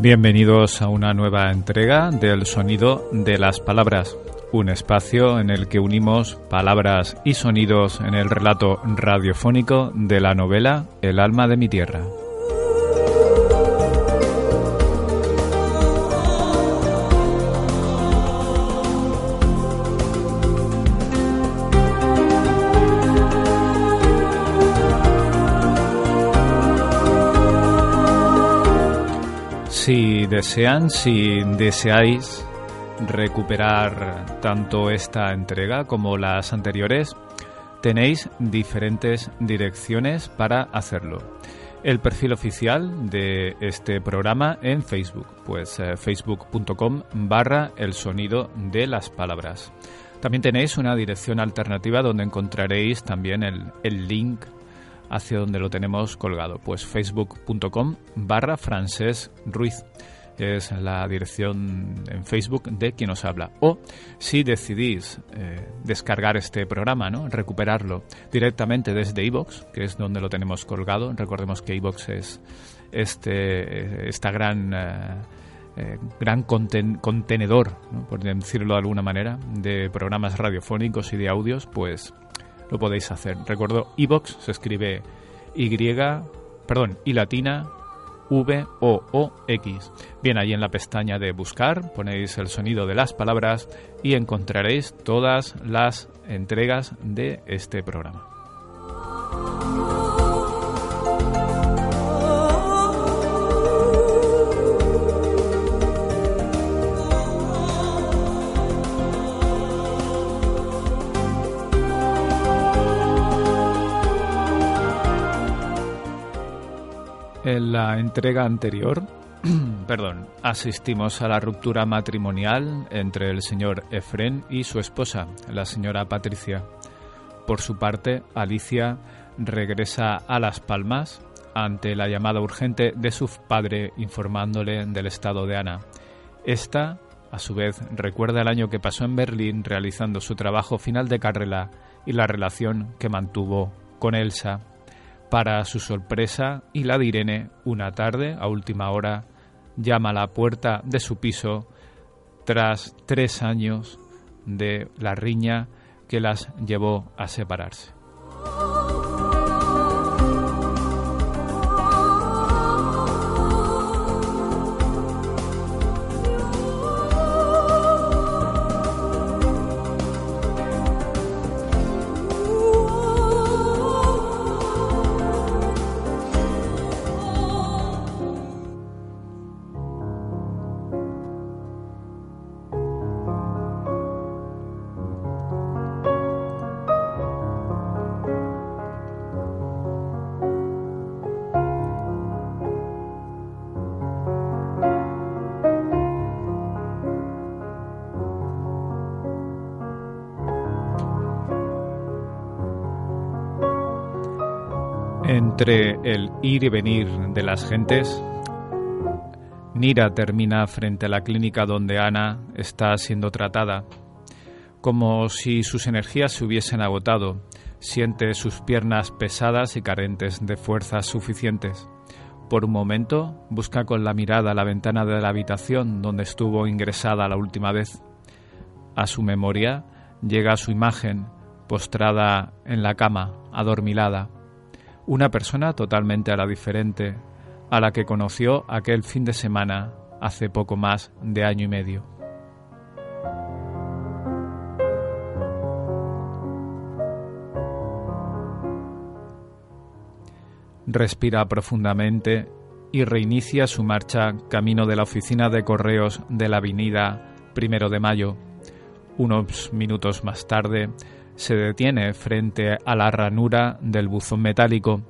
Bienvenidos a una nueva entrega del Sonido de las Palabras, un espacio en el que unimos palabras y sonidos en el relato radiofónico de la novela El alma de mi tierra. Si desean, si deseáis recuperar tanto esta entrega como las anteriores, tenéis diferentes direcciones para hacerlo. El perfil oficial de este programa en Facebook, pues eh, facebook.com barra el sonido de las palabras. También tenéis una dirección alternativa donde encontraréis también el, el link hacia donde lo tenemos colgado. Pues facebook.com barra francés Ruiz es la dirección en Facebook de quien os habla. O si decidís eh, descargar este programa, ¿no? recuperarlo directamente desde iVoox, que es donde lo tenemos colgado. Recordemos que iVoox es este, esta gran... Eh, eh, gran contenedor, por decirlo de alguna manera, de programas radiofónicos y de audios, pues lo podéis hacer. Recuerdo, iBox se escribe Y, perdón, y latina, V O O X. Bien, ahí en la pestaña de buscar ponéis el sonido de las palabras y encontraréis todas las entregas de este programa. En la entrega anterior, perdón, asistimos a la ruptura matrimonial entre el señor Efren y su esposa, la señora Patricia. Por su parte, Alicia regresa a Las Palmas ante la llamada urgente de su padre informándole del estado de Ana. Esta, a su vez, recuerda el año que pasó en Berlín realizando su trabajo final de carrera y la relación que mantuvo con Elsa para su sorpresa, y la de Irene, una tarde, a última hora, llama a la puerta de su piso tras tres años de la riña que las llevó a separarse. El ir y venir de las gentes, Nira termina frente a la clínica donde Ana está siendo tratada. Como si sus energías se hubiesen agotado, siente sus piernas pesadas y carentes de fuerzas suficientes. Por un momento busca con la mirada la ventana de la habitación donde estuvo ingresada la última vez. A su memoria llega su imagen, postrada en la cama, adormilada una persona totalmente a la diferente a la que conoció aquel fin de semana hace poco más de año y medio. Respira profundamente y reinicia su marcha camino de la oficina de correos de la avenida Primero de Mayo. Unos minutos más tarde, se detiene frente a la ranura del buzón metálico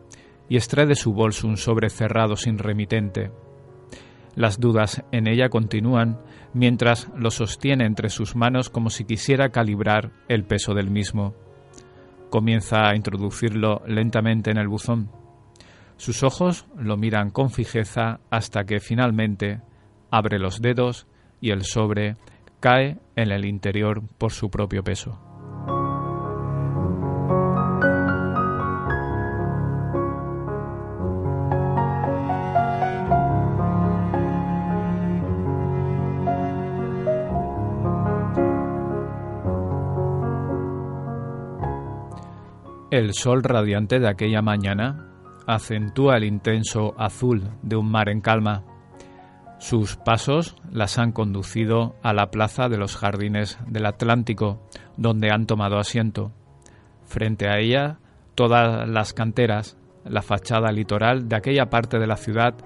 y extrae de su bolso un sobre cerrado sin remitente. Las dudas en ella continúan mientras lo sostiene entre sus manos como si quisiera calibrar el peso del mismo. Comienza a introducirlo lentamente en el buzón. Sus ojos lo miran con fijeza hasta que finalmente abre los dedos y el sobre cae en el interior por su propio peso. El sol radiante de aquella mañana acentúa el intenso azul de un mar en calma. Sus pasos las han conducido a la plaza de los jardines del Atlántico, donde han tomado asiento. Frente a ella, todas las canteras, la fachada litoral de aquella parte de la ciudad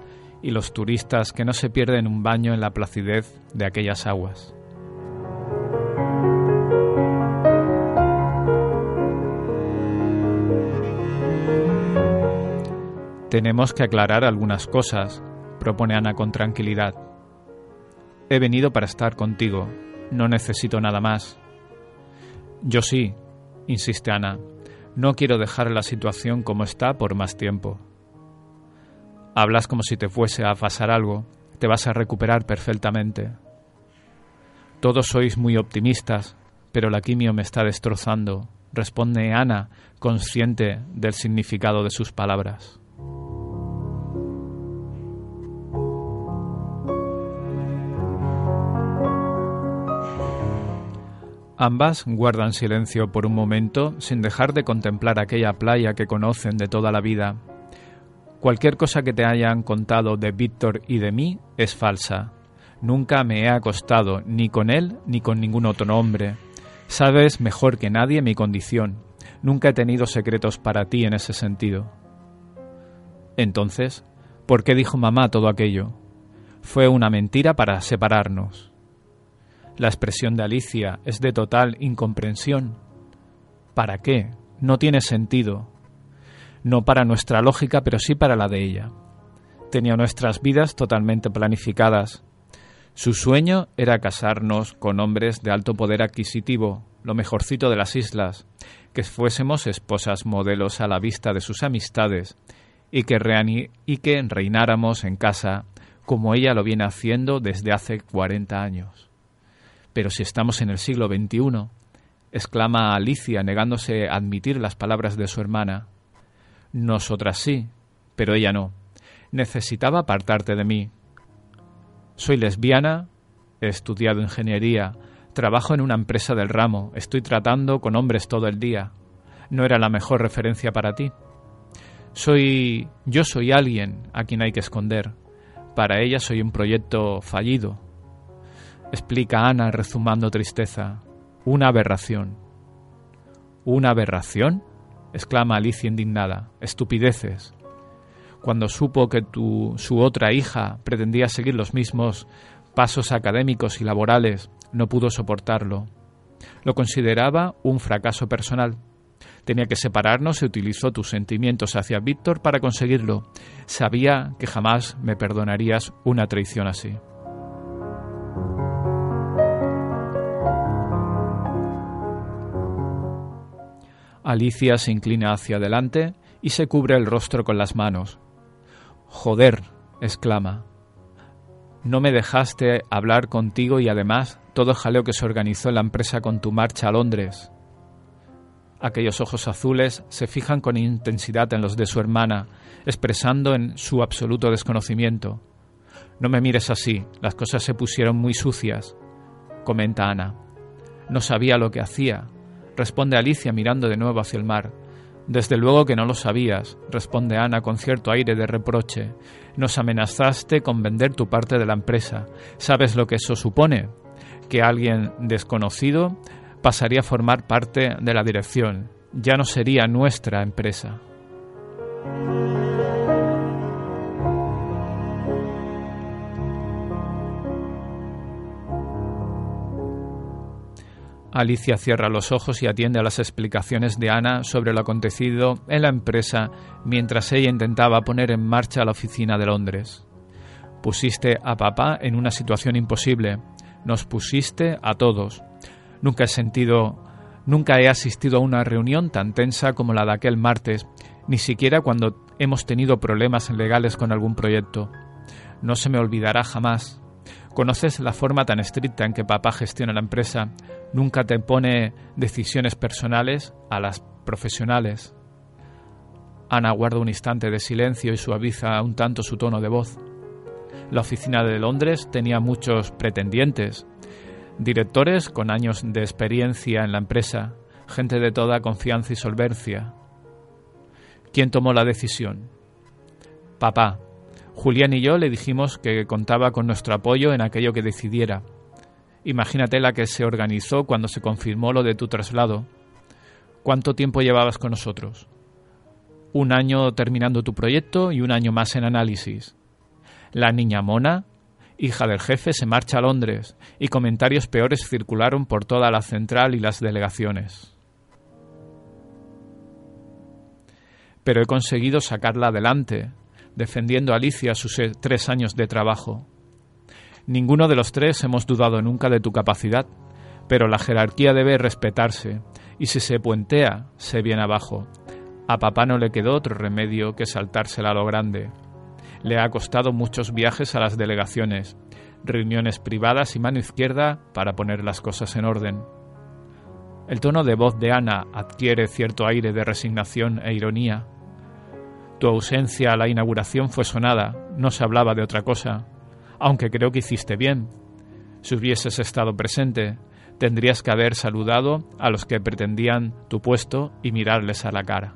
y los turistas que no se pierden un baño en la placidez de aquellas aguas. Tenemos que aclarar algunas cosas, propone Ana con tranquilidad. He venido para estar contigo, no necesito nada más. Yo sí, insiste Ana, no quiero dejar la situación como está por más tiempo. Hablas como si te fuese a pasar algo, te vas a recuperar perfectamente. Todos sois muy optimistas, pero la quimio me está destrozando, responde Ana, consciente del significado de sus palabras. Ambas guardan silencio por un momento sin dejar de contemplar aquella playa que conocen de toda la vida. Cualquier cosa que te hayan contado de Víctor y de mí es falsa. Nunca me he acostado ni con él ni con ningún otro hombre. Sabes mejor que nadie mi condición. Nunca he tenido secretos para ti en ese sentido. Entonces, ¿por qué dijo mamá todo aquello? Fue una mentira para separarnos. La expresión de Alicia es de total incomprensión. ¿Para qué? No tiene sentido. No para nuestra lógica, pero sí para la de ella. Tenía nuestras vidas totalmente planificadas. Su sueño era casarnos con hombres de alto poder adquisitivo, lo mejorcito de las islas, que fuésemos esposas modelos a la vista de sus amistades y que, y que reináramos en casa como ella lo viene haciendo desde hace 40 años. Pero si estamos en el siglo XXI, exclama Alicia negándose a admitir las palabras de su hermana. Nosotras sí, pero ella no. Necesitaba apartarte de mí. Soy lesbiana, he estudiado ingeniería, trabajo en una empresa del ramo, estoy tratando con hombres todo el día. No era la mejor referencia para ti. Soy yo soy alguien a quien hay que esconder. Para ella soy un proyecto fallido, explica Ana rezumando tristeza. Una aberración. ¿Una aberración? exclama Alicia indignada. Estupideces. Cuando supo que tu, su otra hija pretendía seguir los mismos pasos académicos y laborales, no pudo soportarlo. Lo consideraba un fracaso personal. Tenía que separarnos y utilizó tus sentimientos hacia Víctor para conseguirlo. Sabía que jamás me perdonarías una traición así. Alicia se inclina hacia adelante y se cubre el rostro con las manos. Joder, exclama. No me dejaste hablar contigo y además todo jaleo que se organizó en la empresa con tu marcha a Londres. Aquellos ojos azules se fijan con intensidad en los de su hermana, expresando en su absoluto desconocimiento. No me mires así, las cosas se pusieron muy sucias, comenta Ana. No sabía lo que hacía, responde Alicia mirando de nuevo hacia el mar. Desde luego que no lo sabías, responde Ana con cierto aire de reproche. Nos amenazaste con vender tu parte de la empresa. ¿Sabes lo que eso supone? Que alguien desconocido pasaría a formar parte de la dirección. Ya no sería nuestra empresa. Alicia cierra los ojos y atiende a las explicaciones de Ana sobre lo acontecido en la empresa mientras ella intentaba poner en marcha la oficina de Londres. Pusiste a papá en una situación imposible. Nos pusiste a todos. Nunca he sentido, nunca he asistido a una reunión tan tensa como la de aquel martes, ni siquiera cuando hemos tenido problemas legales con algún proyecto. No se me olvidará jamás. Conoces la forma tan estricta en que papá gestiona la empresa, nunca te pone decisiones personales a las profesionales. Ana guarda un instante de silencio y suaviza un tanto su tono de voz. La oficina de Londres tenía muchos pretendientes, directores con años de experiencia en la empresa, gente de toda confianza y solvencia. ¿Quién tomó la decisión? Papá. Julián y yo le dijimos que contaba con nuestro apoyo en aquello que decidiera. Imagínate la que se organizó cuando se confirmó lo de tu traslado. ¿Cuánto tiempo llevabas con nosotros? Un año terminando tu proyecto y un año más en análisis. La niña mona, hija del jefe, se marcha a Londres y comentarios peores circularon por toda la central y las delegaciones. pero he conseguido sacarla adelante, defendiendo a Alicia sus eh, tres años de trabajo. Ninguno de los tres hemos dudado nunca de tu capacidad, pero la jerarquía debe respetarse, y si se puentea, se viene abajo. A papá no le quedó otro remedio que saltársela a lo grande. Le ha costado muchos viajes a las delegaciones, reuniones privadas y mano izquierda para poner las cosas en orden. El tono de voz de Ana adquiere cierto aire de resignación e ironía. Tu ausencia a la inauguración fue sonada, no se hablaba de otra cosa, aunque creo que hiciste bien. Si hubieses estado presente, tendrías que haber saludado a los que pretendían tu puesto y mirarles a la cara.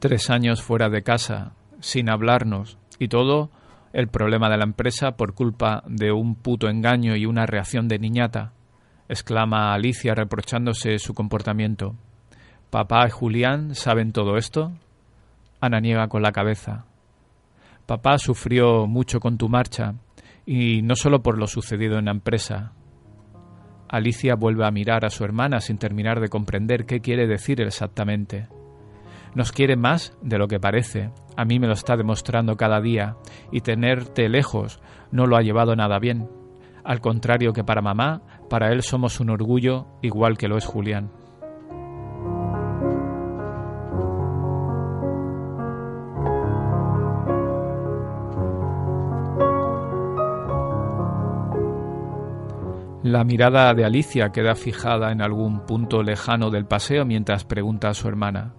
Tres años fuera de casa, sin hablarnos, y todo el problema de la empresa por culpa de un puto engaño y una reacción de niñata, exclama Alicia reprochándose su comportamiento. ¿Papá y Julián saben todo esto? Ana niega con la cabeza. Papá sufrió mucho con tu marcha, y no solo por lo sucedido en la empresa. Alicia vuelve a mirar a su hermana sin terminar de comprender qué quiere decir exactamente. Nos quiere más de lo que parece. A mí me lo está demostrando cada día y tenerte lejos no lo ha llevado nada bien. Al contrario que para mamá, para él somos un orgullo igual que lo es Julián. La mirada de Alicia queda fijada en algún punto lejano del paseo mientras pregunta a su hermana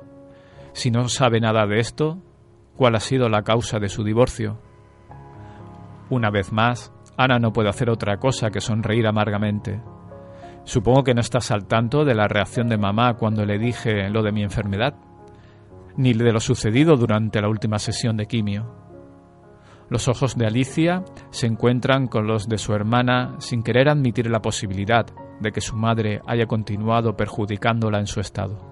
si no sabe nada de esto, cuál ha sido la causa de su divorcio. Una vez más, Ana no puede hacer otra cosa que sonreír amargamente. Supongo que no estás al tanto de la reacción de mamá cuando le dije lo de mi enfermedad, ni de lo sucedido durante la última sesión de quimio. Los ojos de Alicia se encuentran con los de su hermana sin querer admitir la posibilidad de que su madre haya continuado perjudicándola en su estado.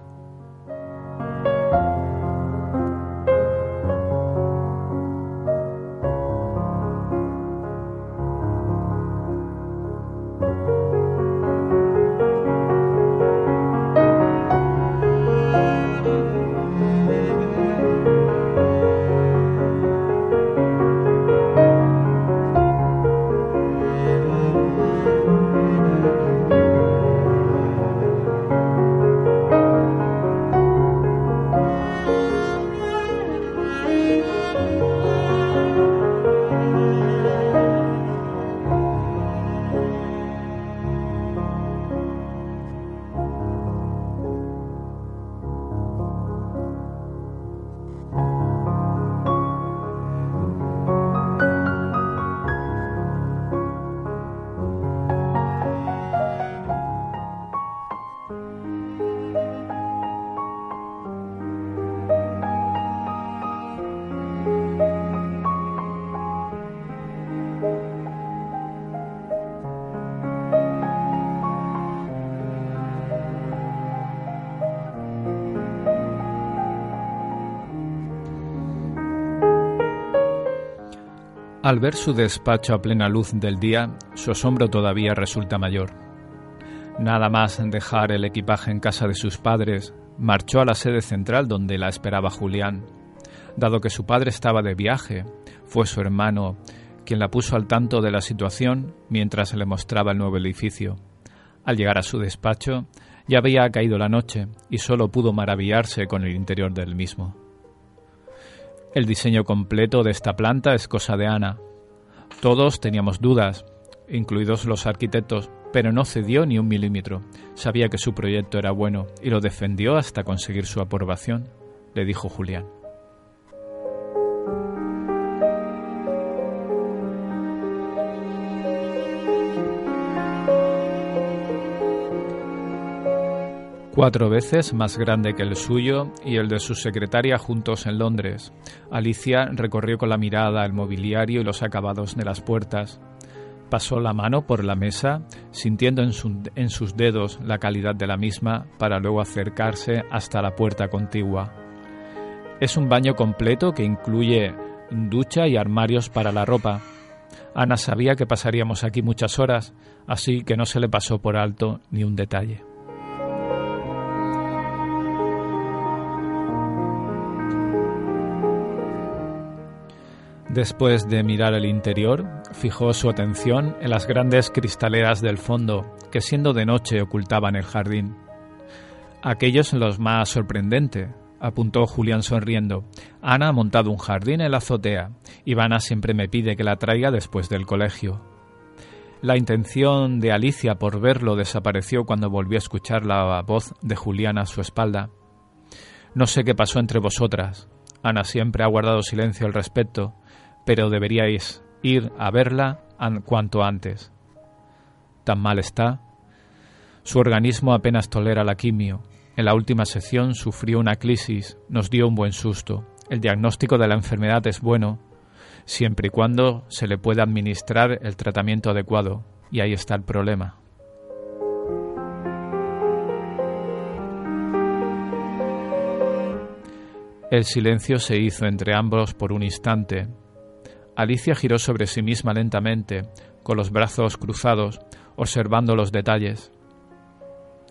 Al ver su despacho a plena luz del día, su asombro todavía resulta mayor. Nada más dejar el equipaje en casa de sus padres, marchó a la sede central donde la esperaba Julián. Dado que su padre estaba de viaje, fue su hermano quien la puso al tanto de la situación mientras le mostraba el nuevo edificio. Al llegar a su despacho, ya había caído la noche y solo pudo maravillarse con el interior del mismo. El diseño completo de esta planta es cosa de Ana. Todos teníamos dudas, incluidos los arquitectos, pero no cedió ni un milímetro. Sabía que su proyecto era bueno y lo defendió hasta conseguir su aprobación, le dijo Julián. Cuatro veces más grande que el suyo y el de su secretaria juntos en Londres. Alicia recorrió con la mirada el mobiliario y los acabados de las puertas. Pasó la mano por la mesa, sintiendo en, en, sus dedos la calidad de la misma, para luego acercarse hasta la puerta contigua. Es un baño completo que incluye ducha y armarios para la ropa. Ana sabía que pasaríamos aquí muchas horas, así que no se le pasó por alto ni un detalle. Después de mirar el interior, fijó su atención en las grandes cristaleras del fondo, que siendo de noche ocultaban el jardín. Aquellos los más sorprendente, apuntó Julián sonriendo. Ana ha montado un jardín en la azotea, Ivana siempre me pide que la traiga después del colegio. La intención de Alicia por verlo desapareció cuando volvió a escuchar la voz de Julián a su espalda. No sé qué pasó entre vosotras. Ana siempre ha guardado silencio al respecto, pero deberíais ir a verla cuanto antes. Tan mal está. Su organismo apenas tolera la quimio. En la última sesión sufrió una crisis, nos dio un buen susto. El diagnóstico de la enfermedad es bueno, siempre y cuando se le pueda administrar el tratamiento adecuado, y ahí está el problema. El silencio se hizo entre ambos por un instante, Alicia giró sobre sí misma lentamente, con los brazos cruzados, observando los detalles.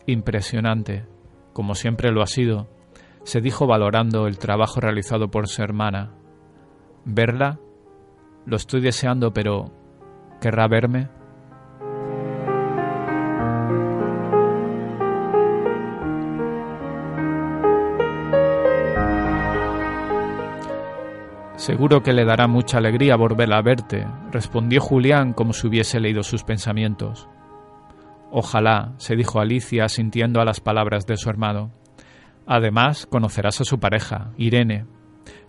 Impresionante, como siempre lo ha sido, se dijo valorando el trabajo realizado por su hermana. ¿Verla? Lo estoy deseando, pero ¿querrá verme? Seguro que le dará mucha alegría volver a verte, respondió Julián como si hubiese leído sus pensamientos. Ojalá, se dijo Alicia, sintiendo a las palabras de su hermano. Además, conocerás a su pareja, Irene.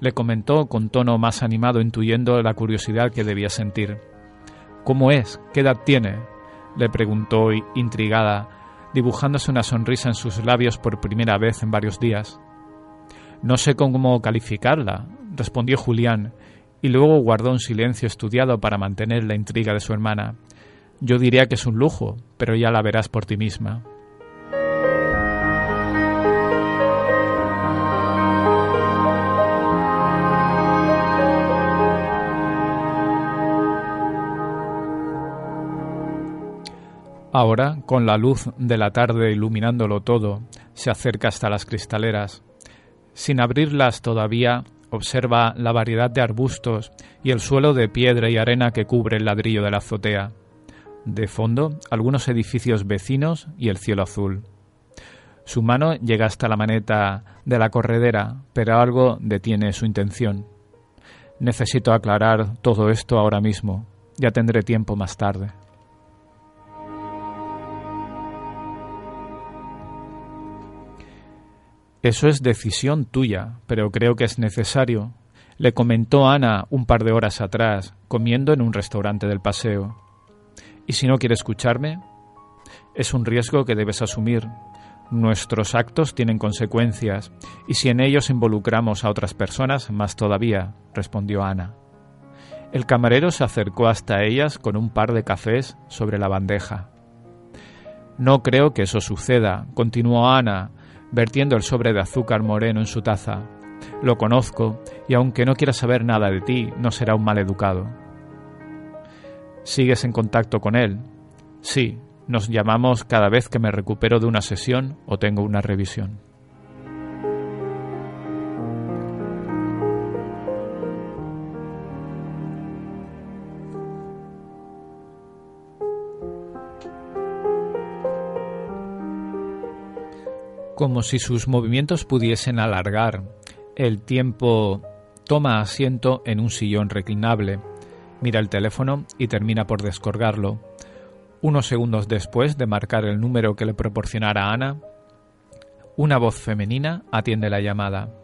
Le comentó con tono más animado, intuyendo la curiosidad que debía sentir. ¿Cómo es? ¿Qué edad tiene? le preguntó intrigada, dibujándose una sonrisa en sus labios por primera vez en varios días. No sé cómo calificarla, respondió Julián, y luego guardó un silencio estudiado para mantener la intriga de su hermana. Yo diría que es un lujo, pero ya la verás por ti misma. Ahora, con la luz de la tarde iluminándolo todo, se acerca hasta las cristaleras. Sin abrirlas todavía, Observa la variedad de arbustos y el suelo de piedra y arena que cubre el ladrillo de la azotea. De fondo, algunos edificios vecinos y el cielo azul. Su mano llega hasta la maneta de la corredera, pero algo detiene su intención. Necesito aclarar todo esto ahora mismo. Ya tendré tiempo más tarde. Eso es decisión tuya, pero creo que es necesario. Le comentó Ana un par de horas atrás, comiendo en un restaurante del paseo. ¿Y si no quiere escucharme? Es un riesgo que debes asumir. Nuestros actos tienen consecuencias, y si en ellos involucramos a otras personas, más todavía, respondió Ana. El camarero se acercó hasta ellas con un par de cafés sobre la bandeja. No creo que eso suceda, continuó Ana, vertiendo el sobre de azúcar moreno en su taza. Lo conozco, y aunque no quiera saber nada de ti, no será un mal educado. ¿Sigues en contacto con él? Sí, nos llamamos cada vez que me recupero de una sesión o tengo una revisión. Como si sus movimientos pudiesen alargar. El tiempo toma asiento en un sillón reclinable, mira el teléfono y termina por descolgarlo. Unos segundos después de marcar el número que le proporcionara Ana, una voz femenina atiende la llamada.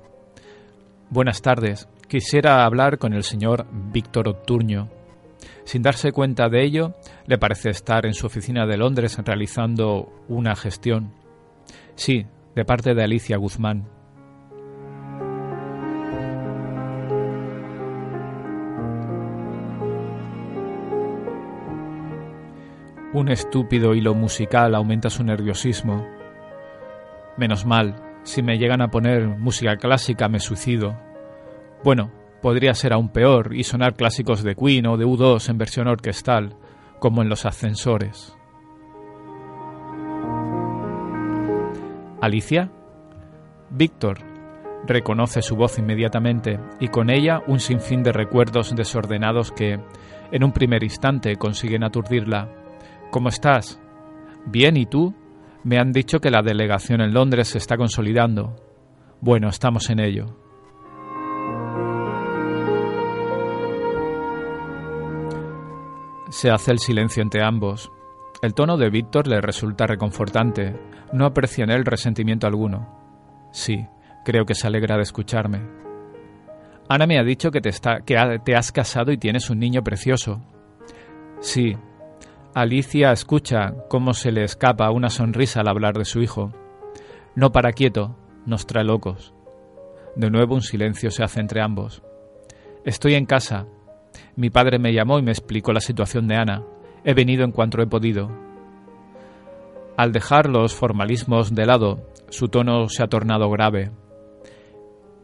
Buenas tardes. Quisiera hablar con el señor Víctor Octurño. Sin darse cuenta de ello, le parece estar en su oficina de Londres realizando una gestión. Sí, de parte de Alicia Guzmán. Un estúpido hilo musical aumenta su nerviosismo. Menos mal, si me llegan a poner música clásica me suicido. Bueno, podría ser aún peor y sonar clásicos de Queen o de U2 en versión orquestal, como en los ascensores. ¿Alicia? Víctor. Reconoce su voz inmediatamente y con ella un sinfín de recuerdos desordenados que, en un primer instante, consiguen aturdirla ¿Cómo estás? Bien, ¿y tú? Me han dicho que la delegación en Londres se está consolidando. Bueno, estamos en ello. Se hace el silencio entre ambos. El tono de Víctor le resulta reconfortante. No aprecia en él resentimiento alguno. Sí, creo que se alegra de escucharme. Ana me ha dicho que te, que te has casado y tienes un niño precioso. Sí, Alicia escucha cómo se le escapa una sonrisa al hablar de su hijo. No para quieto, nos trae locos. De nuevo un silencio se hace entre ambos. Estoy en casa. Mi padre me llamó y me explicó la situación de Ana. He venido en cuanto he podido. Al dejar los formalismos de lado, su tono se ha tornado grave.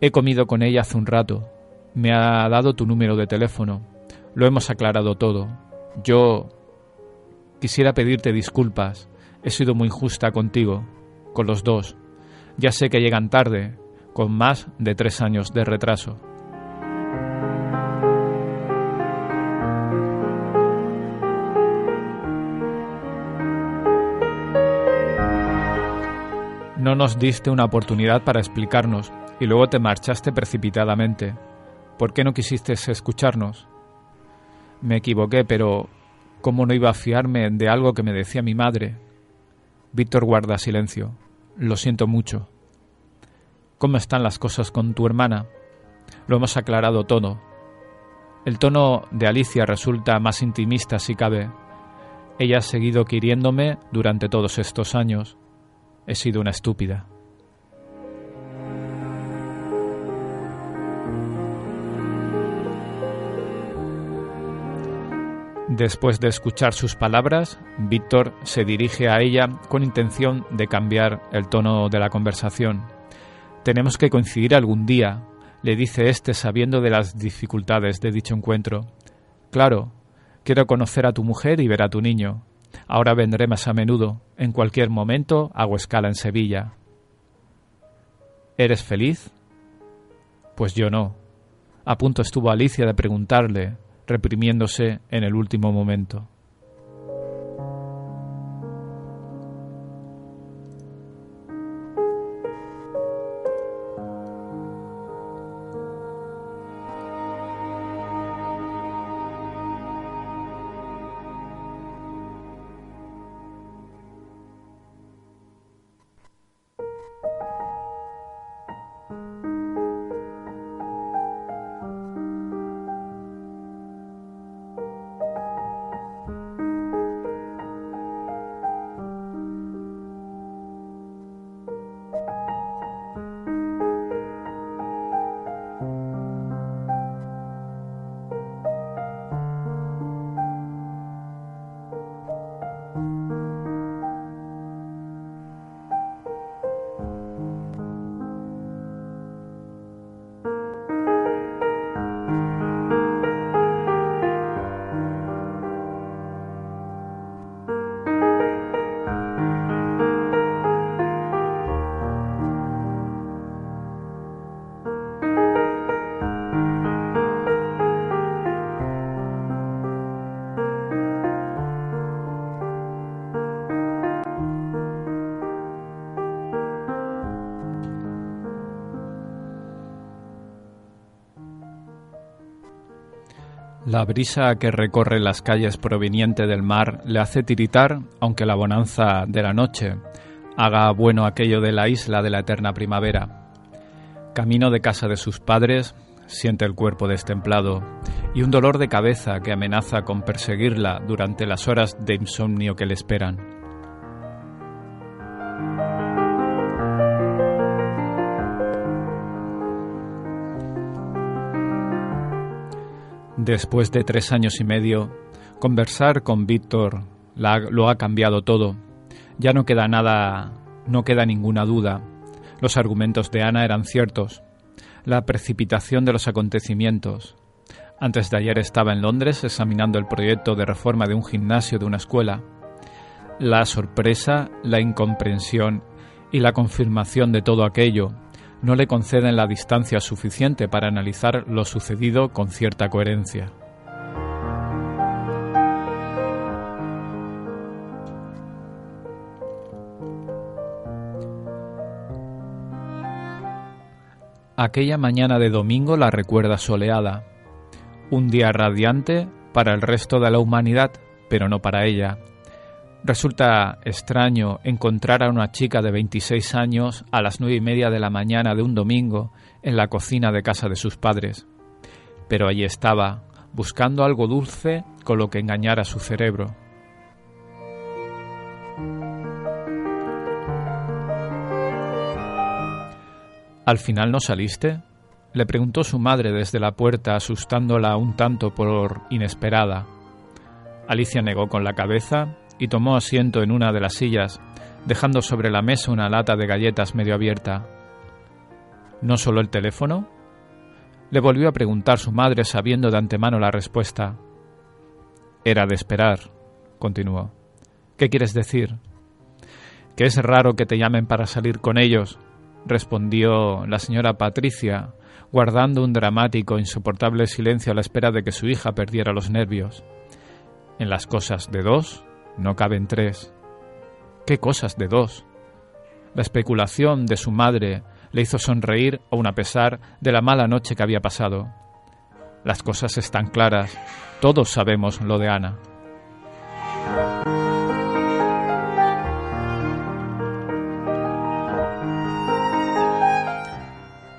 He comido con ella hace un rato. Me ha dado tu número de teléfono. Lo hemos aclarado todo. Yo Quisiera pedirte disculpas. He sido muy justa contigo, con los dos. Ya sé que llegan tarde, con más de tres años de retraso. No nos diste una oportunidad para explicarnos y luego te marchaste precipitadamente. ¿Por qué no quisiste escucharnos? Me equivoqué, pero ¿Cómo no iba a fiarme de algo que me decía mi madre? Víctor guarda silencio. Lo siento mucho. ¿Cómo están las cosas con tu hermana? Lo hemos aclarado todo. El tono de Alicia resulta más intimista si cabe. Ella ha seguido queriéndome durante todos estos años. He sido una estúpida. Después de escuchar sus palabras, Víctor se dirige a ella con intención de cambiar el tono de la conversación. Tenemos que coincidir algún día, le dice éste sabiendo de las dificultades de dicho encuentro. Claro, quiero conocer a tu mujer y ver a tu niño. Ahora vendré más a menudo. En cualquier momento hago escala en Sevilla. ¿Eres feliz? Pues yo no. A punto estuvo Alicia de preguntarle, reprimiéndose en el último momento. La brisa que recorre las calles proveniente del mar le hace tiritar, aunque la bonanza de la noche haga bueno aquello de la isla de la eterna primavera. Camino de casa de sus padres, siente el cuerpo destemplado y un dolor de cabeza que amenaza con perseguirla durante las horas de insomnio que le esperan. Después de tres años y medio, conversar con Víctor lo ha cambiado todo. Ya no queda nada, no queda ninguna duda. Los argumentos de Ana eran ciertos. La precipitación de los acontecimientos. Antes de ayer estaba en Londres examinando el proyecto de reforma de un gimnasio de una escuela. La sorpresa, la incomprensión y la confirmación de todo aquello no le conceden la distancia suficiente para analizar lo sucedido con cierta coherencia. Aquella mañana de domingo la recuerda soleada, un día radiante para el resto de la humanidad, pero no para ella, Resulta extraño encontrar a una chica de 26 años a las nueve y media de la mañana de un domingo en la cocina de casa de sus padres. Pero allí estaba, buscando algo dulce con lo que engañar a su cerebro. ¿Al final no saliste? le preguntó su madre desde la puerta, asustándola un tanto por inesperada. Alicia negó con la cabeza y tomó asiento en una de las sillas, dejando sobre la mesa una lata de galletas medio abierta. ¿No solo el teléfono? Le volvió a preguntar su madre sabiendo de antemano la respuesta. Era de esperar, continuó. ¿Qué quieres decir? Que es raro que te llamen para salir con ellos, respondió la señora Patricia, guardando un dramático, insoportable silencio a la espera de que su hija perdiera los nervios. En las cosas de dos, no caben tres. ¿Qué cosas de dos? La especulación de su madre le hizo sonreír aun a pesar de la mala noche que había pasado. Las cosas están claras, todos sabemos lo de Ana.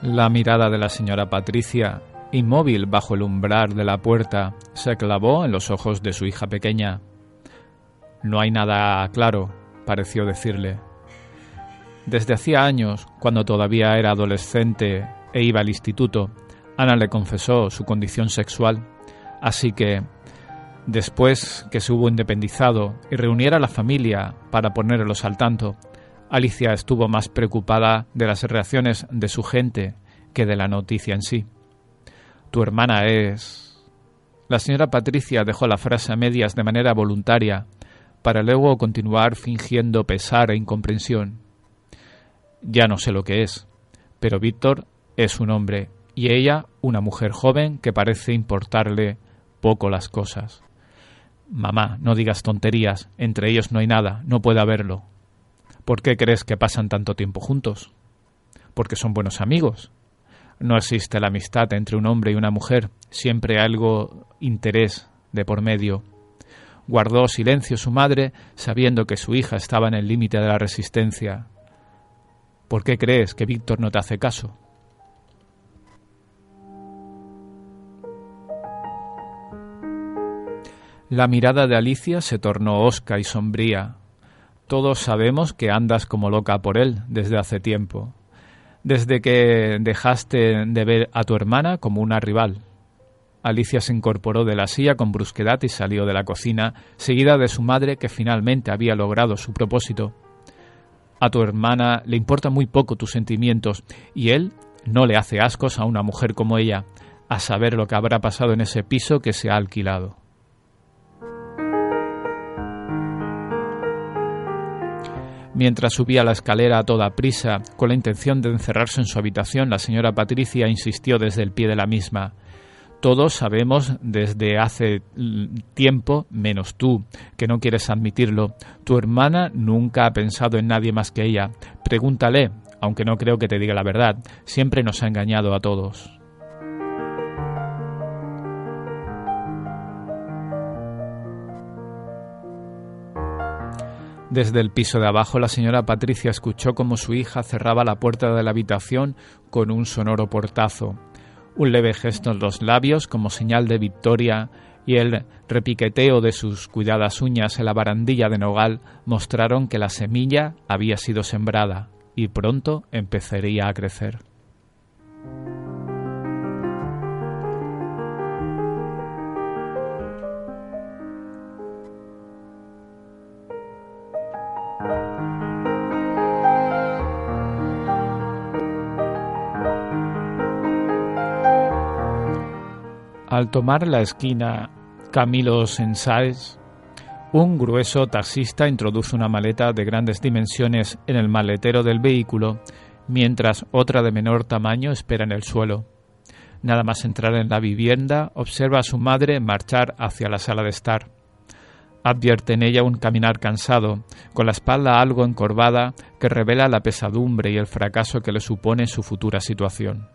La mirada de la señora Patricia, inmóvil bajo el umbral de la puerta, se clavó en los ojos de su hija pequeña. No hay nada claro, pareció decirle. Desde hacía años, cuando todavía era adolescente e iba al instituto, Ana le confesó su condición sexual, así que, después que se hubo independizado y reuniera a la familia para ponerlos al tanto, Alicia estuvo más preocupada de las reacciones de su gente que de la noticia en sí. Tu hermana es... La señora Patricia dejó la frase a medias de manera voluntaria, para luego continuar fingiendo pesar e incomprensión. Ya no sé lo que es, pero Víctor es un hombre y ella una mujer joven que parece importarle poco las cosas. Mamá, no digas tonterías, entre ellos no hay nada, no puede haberlo. ¿Por qué crees que pasan tanto tiempo juntos? Porque son buenos amigos. No existe la amistad entre un hombre y una mujer, siempre hay algo interés de por medio. Guardó silencio su madre, sabiendo que su hija estaba en el límite de la resistencia. ¿Por qué crees que Víctor no te hace caso? La mirada de Alicia se tornó hosca y sombría. Todos sabemos que andas como loca por él desde hace tiempo, desde que dejaste de ver a tu hermana como una rival. Alicia se incorporó de la silla con brusquedad y salió de la cocina, seguida de su madre que finalmente había logrado su propósito. A tu hermana le importan muy poco tus sentimientos y él no le hace ascos a una mujer como ella, a saber lo que habrá pasado en ese piso que se ha alquilado. Mientras subía la escalera a toda prisa, con la intención de encerrarse en su habitación, la señora Patricia insistió desde el pie de la misma todos sabemos desde hace tiempo, menos tú, que no quieres admitirlo. Tu hermana nunca ha pensado en nadie más que ella. Pregúntale, aunque no creo que te diga la verdad. Siempre nos ha engañado a todos. Desde el piso de abajo la señora Patricia escuchó como su hija cerraba la puerta de la habitación con un sonoro portazo. Un leve gesto en los labios como señal de victoria y el repiqueteo de sus cuidadas uñas en la barandilla de nogal mostraron que la semilla había sido sembrada y pronto empezaría a crecer. Al tomar la esquina Camilo Sensáez, un grueso taxista introduce una maleta de grandes dimensiones en el maletero del vehículo, mientras otra de menor tamaño espera en el suelo. Nada más entrar en la vivienda, observa a su madre marchar hacia la sala de estar. Advierte en ella un caminar cansado, con la espalda algo encorvada, que revela la pesadumbre y el fracaso que le supone su futura situación.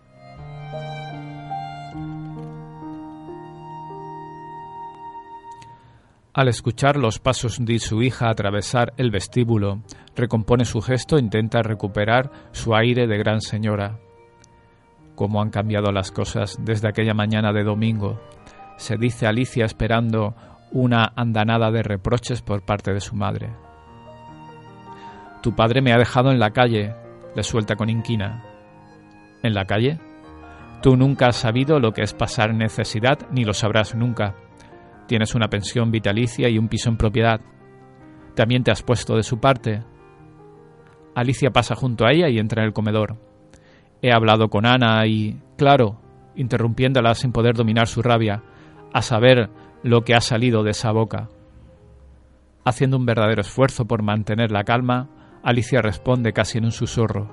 Al escuchar los pasos de su hija atravesar el vestíbulo, recompone su gesto e intenta recuperar su aire de gran señora. Cómo han cambiado las cosas desde aquella mañana de domingo, se dice Alicia esperando una andanada de reproches por parte de su madre. Tu padre me ha dejado en la calle, le suelta con inquina. ¿En la calle? Tú nunca has sabido lo que es pasar necesidad ni lo sabrás nunca. Tienes una pensión vitalicia y un piso en propiedad. También te has puesto de su parte. Alicia pasa junto a ella y entra en el comedor. He hablado con Ana y, claro, interrumpiéndola sin poder dominar su rabia, a saber lo que ha salido de esa boca. Haciendo un verdadero esfuerzo por mantener la calma, Alicia responde casi en un susurro.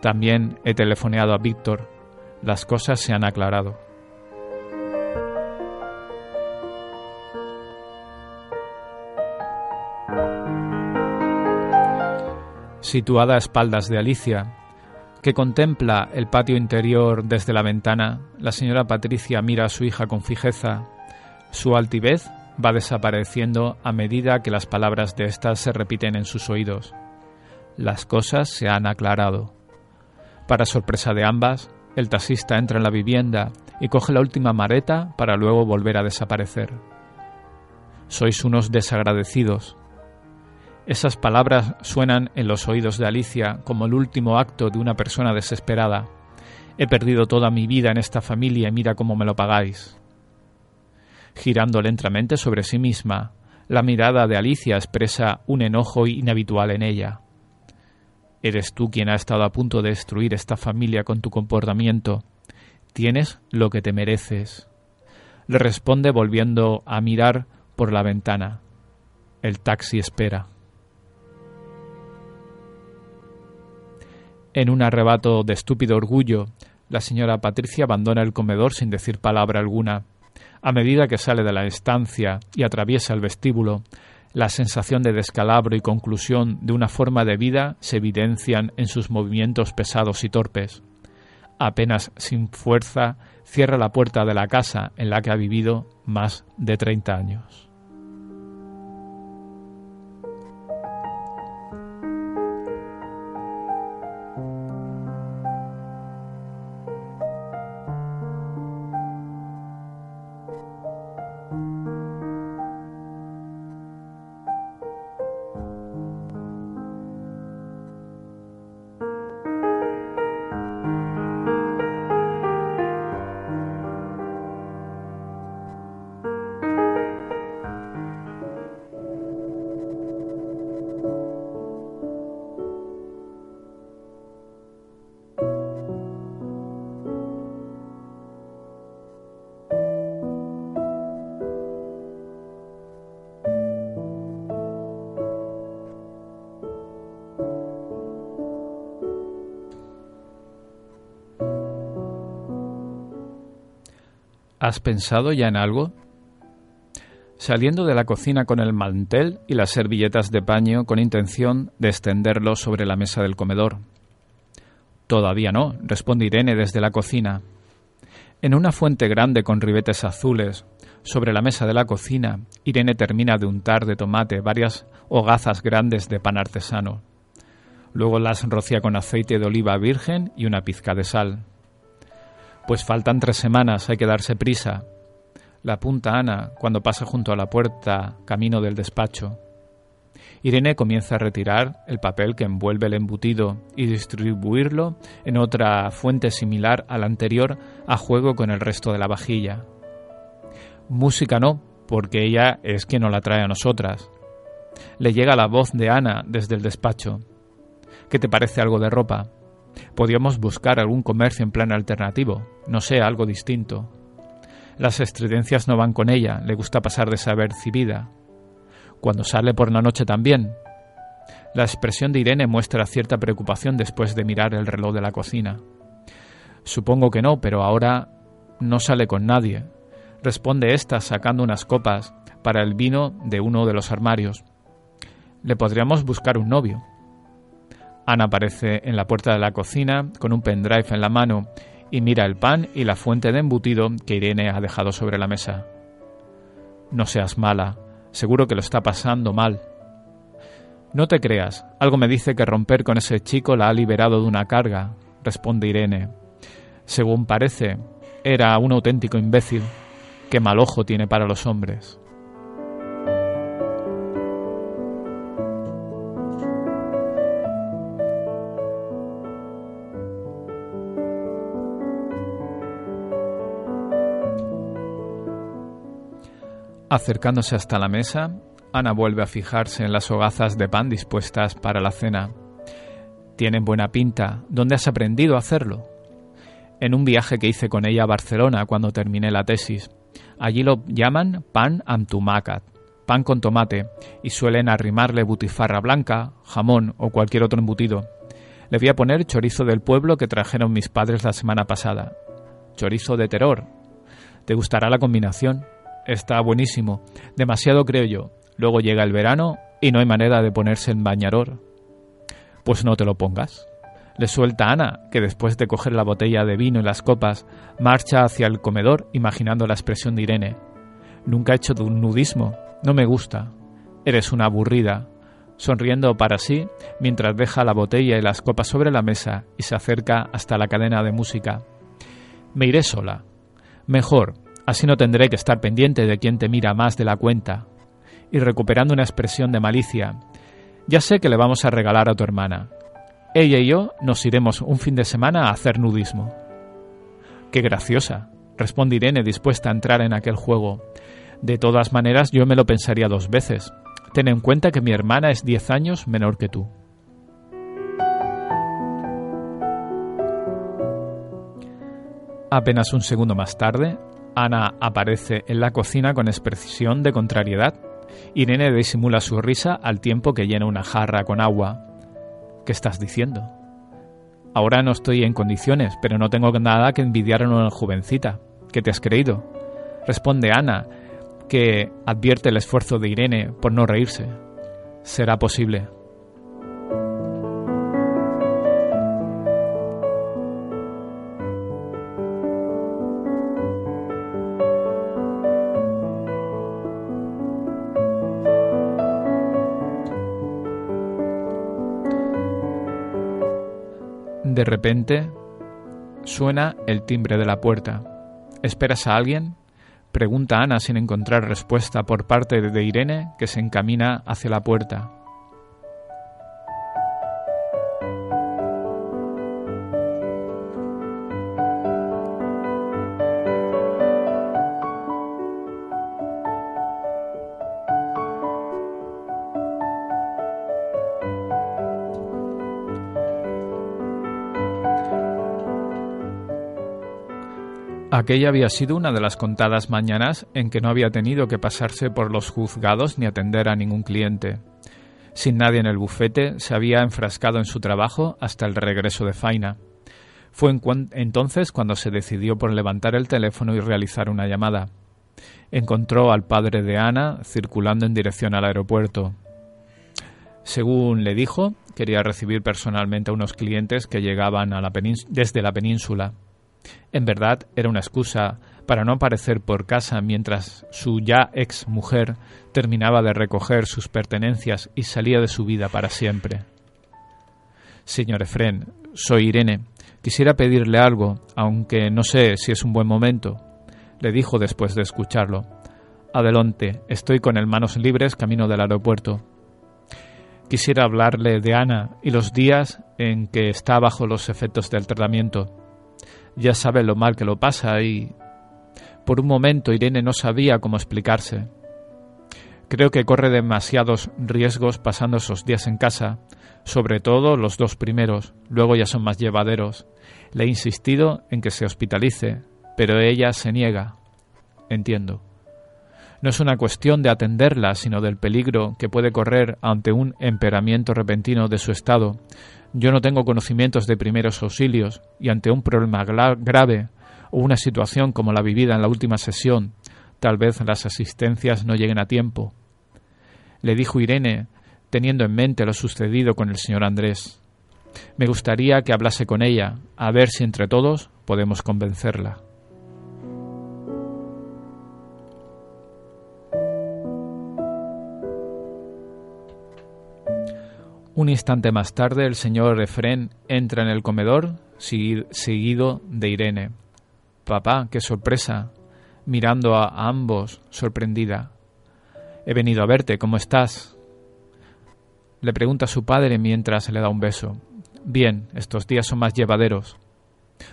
También he telefoneado a Víctor. Las cosas se han aclarado. Situada a espaldas de Alicia, que contempla el patio interior desde la ventana, la señora Patricia mira a su hija con fijeza. Su altivez va desapareciendo a medida que las palabras de ésta se repiten en sus oídos. Las cosas se han aclarado. Para sorpresa de ambas, el taxista entra en la vivienda y coge la última mareta para luego volver a desaparecer. Sois unos desagradecidos, esas palabras suenan en los oídos de Alicia como el último acto de una persona desesperada. He perdido toda mi vida en esta familia y mira cómo me lo pagáis. Girando lentamente sobre sí misma, la mirada de Alicia expresa un enojo inhabitual en ella. Eres tú quien ha estado a punto de destruir esta familia con tu comportamiento. Tienes lo que te mereces. Le responde volviendo a mirar por la ventana. El taxi espera. En un arrebato de estúpido orgullo, la señora Patricia abandona el comedor sin decir palabra alguna. A medida que sale de la estancia y atraviesa el vestíbulo, la sensación de descalabro y conclusión de una forma de vida se evidencian en sus movimientos pesados y torpes. Apenas sin fuerza, cierra la puerta de la casa en la que ha vivido más de treinta años. ¿Has pensado ya en algo? Saliendo de la cocina con el mantel y las servilletas de paño con intención de extenderlo sobre la mesa del comedor. Todavía no, responde Irene desde la cocina. En una fuente grande con ribetes azules, sobre la mesa de la cocina, Irene termina de untar de tomate varias hogazas grandes de pan artesano. Luego las rocía con aceite de oliva virgen y una pizca de sal. Pues faltan tres semanas, hay que darse prisa. La apunta Ana cuando pasa junto a la puerta, camino del despacho. Irene comienza a retirar el papel que envuelve el embutido y distribuirlo en otra fuente similar a la anterior a juego con el resto de la vajilla. Música no, porque ella es quien nos la trae a nosotras. Le llega la voz de Ana desde el despacho. ¿Qué te parece algo de ropa? Podríamos buscar algún comercio en plan alternativo, no sé, algo distinto. Las estridencias no van con ella, le gusta pasar desapercibida. Cuando sale por la noche también. La expresión de Irene muestra cierta preocupación después de mirar el reloj de la cocina. Supongo que no, pero ahora no sale con nadie. Responde ésta sacando unas copas para el vino de uno de los armarios. Le podríamos buscar un novio. Ana aparece en la puerta de la cocina con un pendrive en la mano y mira el pan y la fuente de embutido que Irene ha dejado sobre la mesa. No seas mala, seguro que lo está pasando mal. No te creas, algo me dice que romper con ese chico la ha liberado de una carga, responde Irene. Según parece, era un auténtico imbécil. Qué mal ojo tiene para los hombres. Acercándose hasta la mesa, Ana vuelve a fijarse en las hogazas de pan dispuestas para la cena. Tienen buena pinta. ¿Dónde has aprendido a hacerlo? En un viaje que hice con ella a Barcelona cuando terminé la tesis. Allí lo llaman pan am tumacat, pan con tomate, y suelen arrimarle butifarra blanca, jamón o cualquier otro embutido. Le voy a poner chorizo del pueblo que trajeron mis padres la semana pasada. Chorizo de terror. ¿Te gustará la combinación? Está buenísimo. Demasiado creo yo. Luego llega el verano y no hay manera de ponerse en bañador. Pues no te lo pongas. Le suelta Ana, que después de coger la botella de vino y las copas, marcha hacia el comedor imaginando la expresión de Irene. Nunca he hecho de un nudismo. No me gusta. Eres una aburrida. Sonriendo para sí, mientras deja la botella y las copas sobre la mesa y se acerca hasta la cadena de música. Me iré sola. Mejor, así no tendré que estar pendiente de quién te mira más de la cuenta y recuperando una expresión de malicia. Ya sé que le vamos a regalar a tu hermana. Ella y yo nos iremos un fin de semana a hacer nudismo. Qué graciosa, responde Irene dispuesta a entrar en aquel juego. De todas maneras, yo me lo pensaría dos veces. Ten en cuenta que mi hermana es diez años menor que tú. Apenas un segundo más tarde, Ana aparece en la cocina con expresión de contrariedad Irene disimula su risa al tiempo que llena una jarra con agua. ¿Qué estás diciendo? Ahora no estoy en condiciones, pero no tengo nada que envidiar a una jovencita. ¿Qué te has creído? Responde Ana, que advierte el esfuerzo de Irene por no reírse. Será posible. De repente suena el timbre de la puerta. ¿Esperas a alguien? Pregunta Ana sin encontrar respuesta por parte de Irene, que se encamina hacia la puerta. Aquella había sido una de las contadas mañanas en que no había tenido que pasarse por los juzgados ni atender a ningún cliente. Sin nadie en el bufete, se había enfrascado en su trabajo hasta el regreso de Faina. Fue entonces cuando se decidió por levantar el teléfono y realizar una llamada. Encontró al padre de Ana circulando en dirección al aeropuerto. Según le dijo, quería recibir personalmente a unos clientes que llegaban desde la península. En verdad era una excusa para no aparecer por casa mientras su ya ex mujer terminaba de recoger sus pertenencias y salía de su vida para siempre. Señor Efren, soy Irene. Quisiera pedirle algo, aunque no sé si es un buen momento, le dijo después de escucharlo. Adelante, estoy con el manos libres camino del aeropuerto. Quisiera hablarle de Ana y los días en que está bajo los efectos del tratamiento ya sabe lo mal que lo pasa y... Por un momento Irene no sabía cómo explicarse. Creo que corre demasiados riesgos pasando esos días en casa, sobre todo los dos primeros, luego ya son más llevaderos. Le he insistido en que se hospitalice, pero ella se niega. entiendo. No es una cuestión de atenderla, sino del peligro que puede correr ante un emperamiento repentino de su estado. Yo no tengo conocimientos de primeros auxilios y ante un problema grave o una situación como la vivida en la última sesión, tal vez las asistencias no lleguen a tiempo. Le dijo Irene, teniendo en mente lo sucedido con el señor Andrés. Me gustaría que hablase con ella, a ver si entre todos podemos convencerla. Un instante más tarde el señor Efren entra en el comedor seguido de Irene. Papá, qué sorpresa. Mirando a ambos, sorprendida. He venido a verte, ¿cómo estás? Le pregunta su padre mientras le da un beso. Bien, estos días son más llevaderos.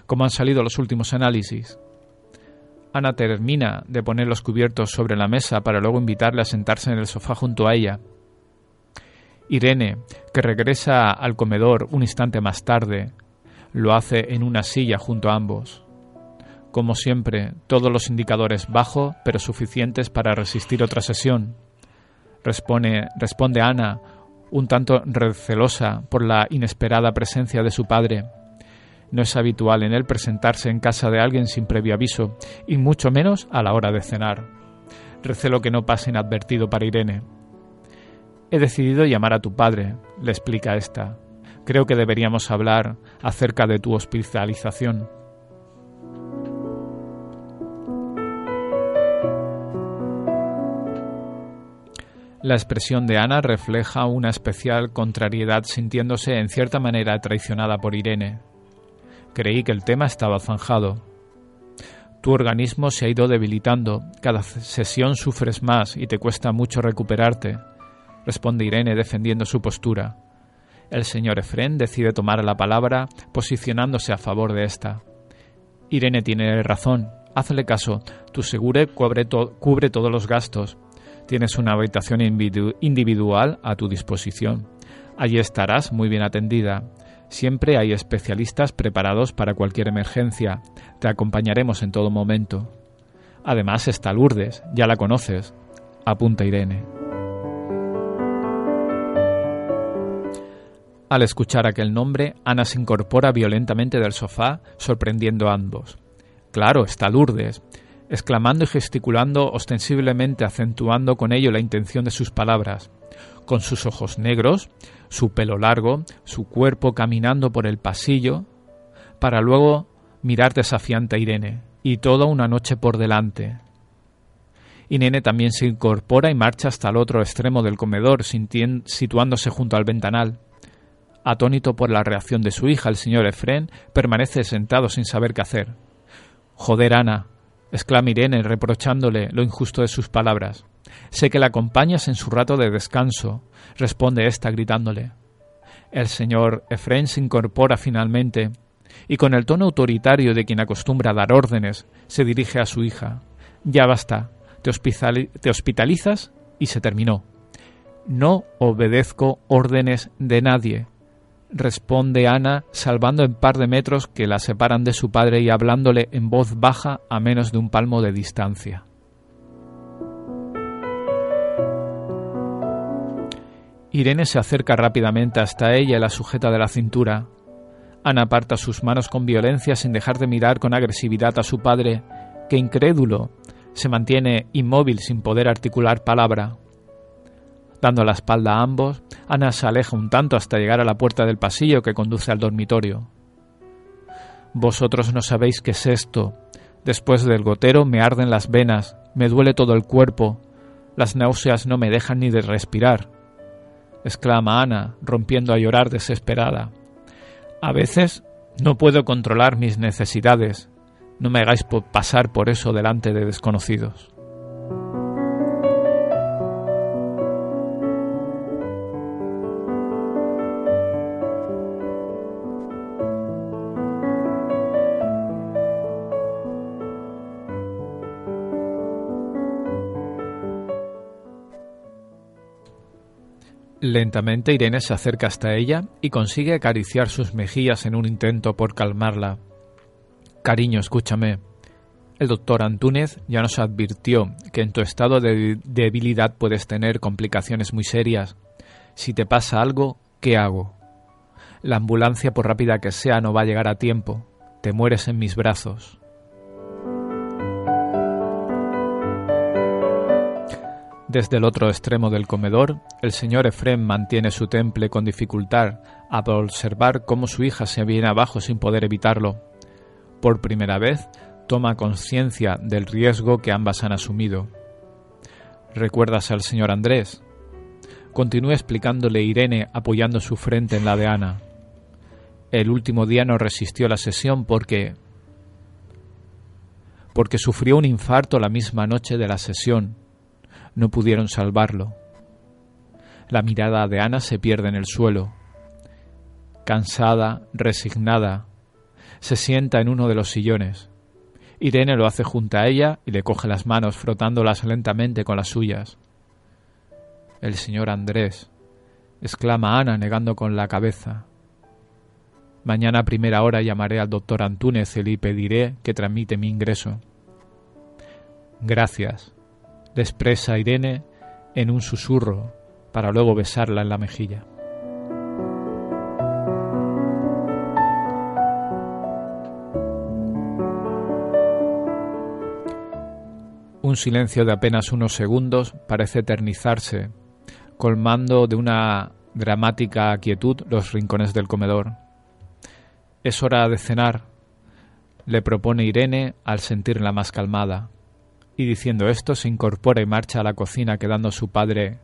¿Cómo han salido los últimos análisis? Ana termina de poner los cubiertos sobre la mesa para luego invitarle a sentarse en el sofá junto a ella. Irene, que regresa al comedor un instante más tarde, lo hace en una silla junto a ambos. Como siempre, todos los indicadores bajo, pero suficientes para resistir otra sesión. Responde, responde Ana, un tanto recelosa por la inesperada presencia de su padre. No es habitual en él presentarse en casa de alguien sin previo aviso, y mucho menos a la hora de cenar. Recelo que no pase inadvertido para Irene. He decidido llamar a tu padre, le explica esta. Creo que deberíamos hablar acerca de tu hospitalización. La expresión de Ana refleja una especial contrariedad sintiéndose en cierta manera traicionada por Irene. Creí que el tema estaba zanjado. Tu organismo se ha ido debilitando, cada sesión sufres más y te cuesta mucho recuperarte responde Irene defendiendo su postura. El señor Efren decide tomar la palabra, posicionándose a favor de esta. Irene tiene razón. Hazle caso. Tu segure cubre, cubre todos los gastos. Tienes una habitación individual a tu disposición. Allí estarás muy bien atendida. Siempre hay especialistas preparados para cualquier emergencia. Te acompañaremos en todo momento. Además está Lourdes, ya la conoces. Apunta Irene. Al escuchar aquel nombre, Ana se incorpora violentamente del sofá, sorprendiendo a ambos. Claro, está Lourdes, exclamando y gesticulando ostensiblemente, acentuando con ello la intención de sus palabras. Con sus ojos negros, su pelo largo, su cuerpo caminando por el pasillo, para luego mirar desafiante a Irene, y toda una noche por delante. Irene también se incorpora y marcha hasta el otro extremo del comedor, situándose junto al ventanal. Atónito por la reacción de su hija, el señor Efren permanece sentado sin saber qué hacer. Joder, Ana, exclama Irene, reprochándole lo injusto de sus palabras. Sé que la acompañas en su rato de descanso, responde ésta gritándole. El señor Efren se incorpora finalmente y con el tono autoritario de quien acostumbra dar órdenes, se dirige a su hija. Ya basta, te hospitalizas y se terminó. No obedezco órdenes de nadie, responde Ana, salvando en par de metros que la separan de su padre y hablándole en voz baja a menos de un palmo de distancia. Irene se acerca rápidamente hasta ella y la sujeta de la cintura. Ana aparta sus manos con violencia sin dejar de mirar con agresividad a su padre, que incrédulo se mantiene inmóvil sin poder articular palabra. Dando la espalda a ambos, Ana se aleja un tanto hasta llegar a la puerta del pasillo que conduce al dormitorio. Vosotros no sabéis qué es esto. Después del gotero me arden las venas, me duele todo el cuerpo, las náuseas no me dejan ni de respirar, exclama Ana, rompiendo a llorar desesperada. A veces no puedo controlar mis necesidades. No me hagáis pasar por eso delante de desconocidos. Lentamente Irene se acerca hasta ella y consigue acariciar sus mejillas en un intento por calmarla. Cariño, escúchame. El doctor Antúnez ya nos advirtió que en tu estado de debilidad puedes tener complicaciones muy serias. Si te pasa algo, ¿qué hago? La ambulancia, por rápida que sea, no va a llegar a tiempo. Te mueres en mis brazos. Desde el otro extremo del comedor, el señor Efrem mantiene su temple con dificultad a observar cómo su hija se viene abajo sin poder evitarlo. Por primera vez, toma conciencia del riesgo que ambas han asumido. ¿Recuerdas al señor Andrés? Continúa explicándole Irene apoyando su frente en la de Ana. El último día no resistió la sesión porque porque sufrió un infarto la misma noche de la sesión. No pudieron salvarlo. La mirada de Ana se pierde en el suelo. Cansada, resignada, se sienta en uno de los sillones. Irene lo hace junto a ella y le coge las manos frotándolas lentamente con las suyas. El señor Andrés, exclama Ana negando con la cabeza. Mañana a primera hora llamaré al doctor Antúnez y le pediré que tramite mi ingreso. Gracias, le expresa Irene en un susurro para luego besarla en la mejilla. Un silencio de apenas unos segundos parece eternizarse, colmando de una dramática quietud los rincones del comedor. Es hora de cenar, le propone Irene al sentirla más calmada, y diciendo esto se incorpora y marcha a la cocina quedando su padre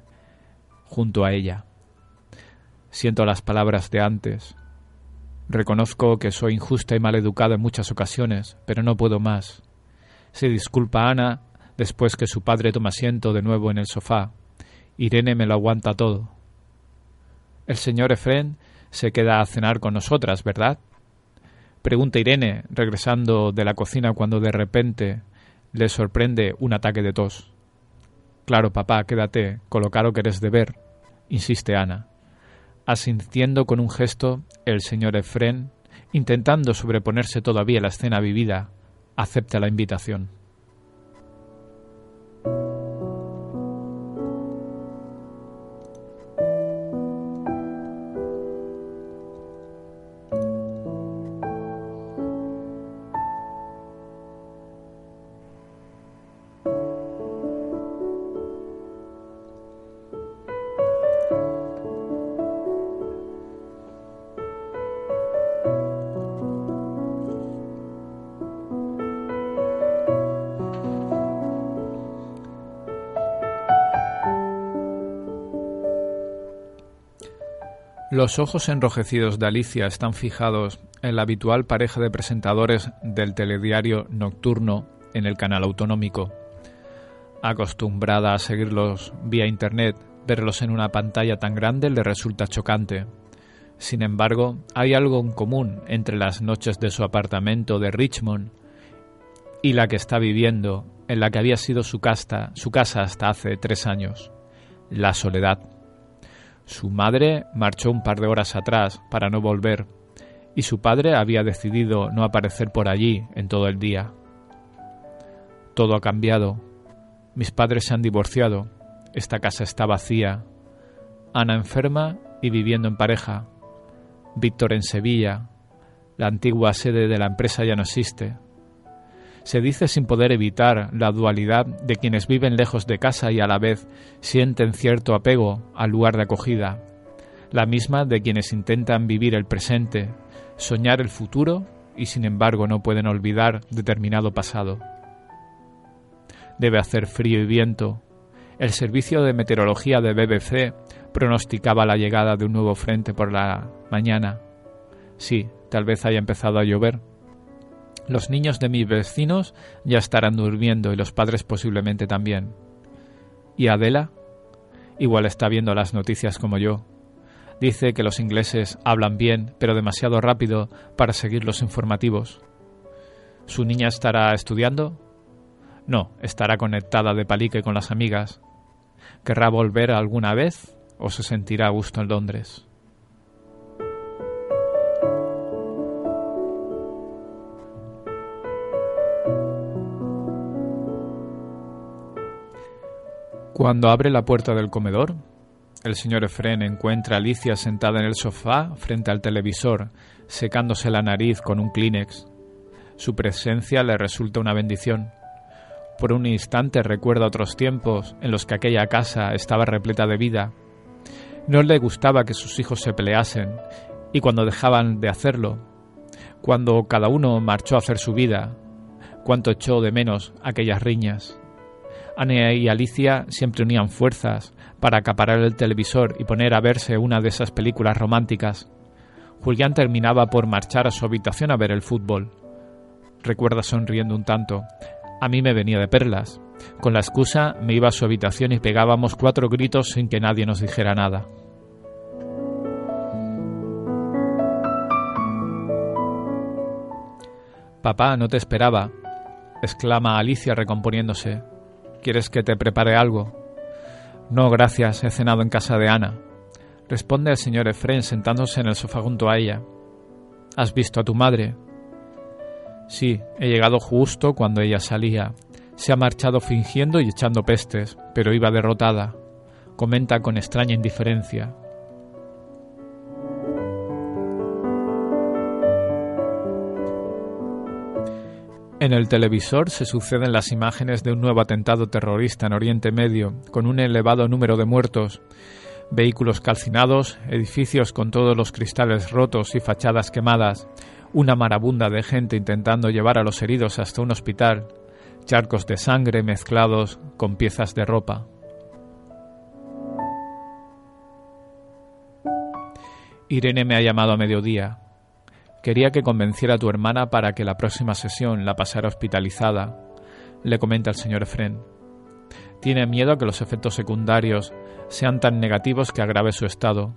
junto a ella. Siento las palabras de antes. Reconozco que soy injusta y maleducada en muchas ocasiones, pero no puedo más. Se disculpa Ana después que su padre toma asiento de nuevo en el sofá. Irene me lo aguanta todo. El señor Efren se queda a cenar con nosotras, ¿verdad? Pregunta Irene, regresando de la cocina cuando de repente le sorprende un ataque de tos. Claro, papá, quédate, colocado que eres de ver, insiste Ana. Asintiendo con un gesto, el señor Efren, intentando sobreponerse todavía a la escena vivida, acepta la invitación. Los ojos enrojecidos de Alicia están fijados en la habitual pareja de presentadores del telediario nocturno en el canal autonómico. Acostumbrada a seguirlos vía Internet, verlos en una pantalla tan grande le resulta chocante. Sin embargo, hay algo en común entre las noches de su apartamento de Richmond y la que está viviendo, en la que había sido su casa, su casa hasta hace tres años, la soledad. Su madre marchó un par de horas atrás para no volver, y su padre había decidido no aparecer por allí en todo el día. Todo ha cambiado. Mis padres se han divorciado. Esta casa está vacía. Ana enferma y viviendo en pareja. Víctor en Sevilla. La antigua sede de la empresa ya no existe se dice sin poder evitar la dualidad de quienes viven lejos de casa y a la vez sienten cierto apego al lugar de acogida, la misma de quienes intentan vivir el presente, soñar el futuro y sin embargo no pueden olvidar determinado pasado. Debe hacer frío y viento. El servicio de meteorología de BBC pronosticaba la llegada de un nuevo frente por la mañana. Sí, tal vez haya empezado a llover los niños de mis vecinos ya estarán durmiendo y los padres posiblemente también. ¿Y Adela? Igual está viendo las noticias como yo. Dice que los ingleses hablan bien, pero demasiado rápido para seguir los informativos. ¿Su niña estará estudiando? No, estará conectada de palique con las amigas. ¿Querrá volver alguna vez o se sentirá a gusto en Londres? Cuando abre la puerta del comedor, el señor Efren encuentra a Alicia sentada en el sofá frente al televisor, secándose la nariz con un Kleenex. Su presencia le resulta una bendición. Por un instante recuerda otros tiempos en los que aquella casa estaba repleta de vida. No le gustaba que sus hijos se peleasen, y cuando dejaban de hacerlo, cuando cada uno marchó a hacer su vida, cuánto echó de menos aquellas riñas. Anne y Alicia siempre unían fuerzas para acaparar el televisor y poner a verse una de esas películas románticas. Julián terminaba por marchar a su habitación a ver el fútbol. Recuerda sonriendo un tanto. A mí me venía de perlas. Con la excusa me iba a su habitación y pegábamos cuatro gritos sin que nadie nos dijera nada. Papá, no te esperaba, exclama Alicia recomponiéndose. ¿Quieres que te prepare algo? No, gracias, he cenado en casa de Ana. Responde el señor Efren sentándose en el sofá junto a ella. ¿Has visto a tu madre? Sí, he llegado justo cuando ella salía. Se ha marchado fingiendo y echando pestes, pero iba derrotada. Comenta con extraña indiferencia. En el televisor se suceden las imágenes de un nuevo atentado terrorista en Oriente Medio, con un elevado número de muertos, vehículos calcinados, edificios con todos los cristales rotos y fachadas quemadas, una marabunda de gente intentando llevar a los heridos hasta un hospital, charcos de sangre mezclados con piezas de ropa. Irene me ha llamado a mediodía. Quería que convenciera a tu hermana para que la próxima sesión la pasara hospitalizada, le comenta el señor Efren. Tiene miedo a que los efectos secundarios sean tan negativos que agrave su estado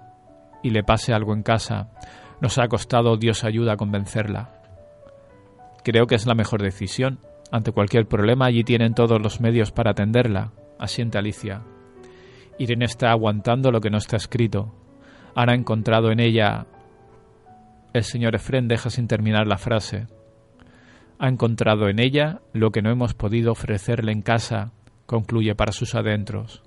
y le pase algo en casa. Nos ha costado Dios ayuda a convencerla. Creo que es la mejor decisión. Ante cualquier problema allí tienen todos los medios para atenderla, asiente Alicia. Irene está aguantando lo que no está escrito. Han encontrado en ella el señor Efren deja sin terminar la frase. Ha encontrado en ella lo que no hemos podido ofrecerle en casa, concluye para sus adentros.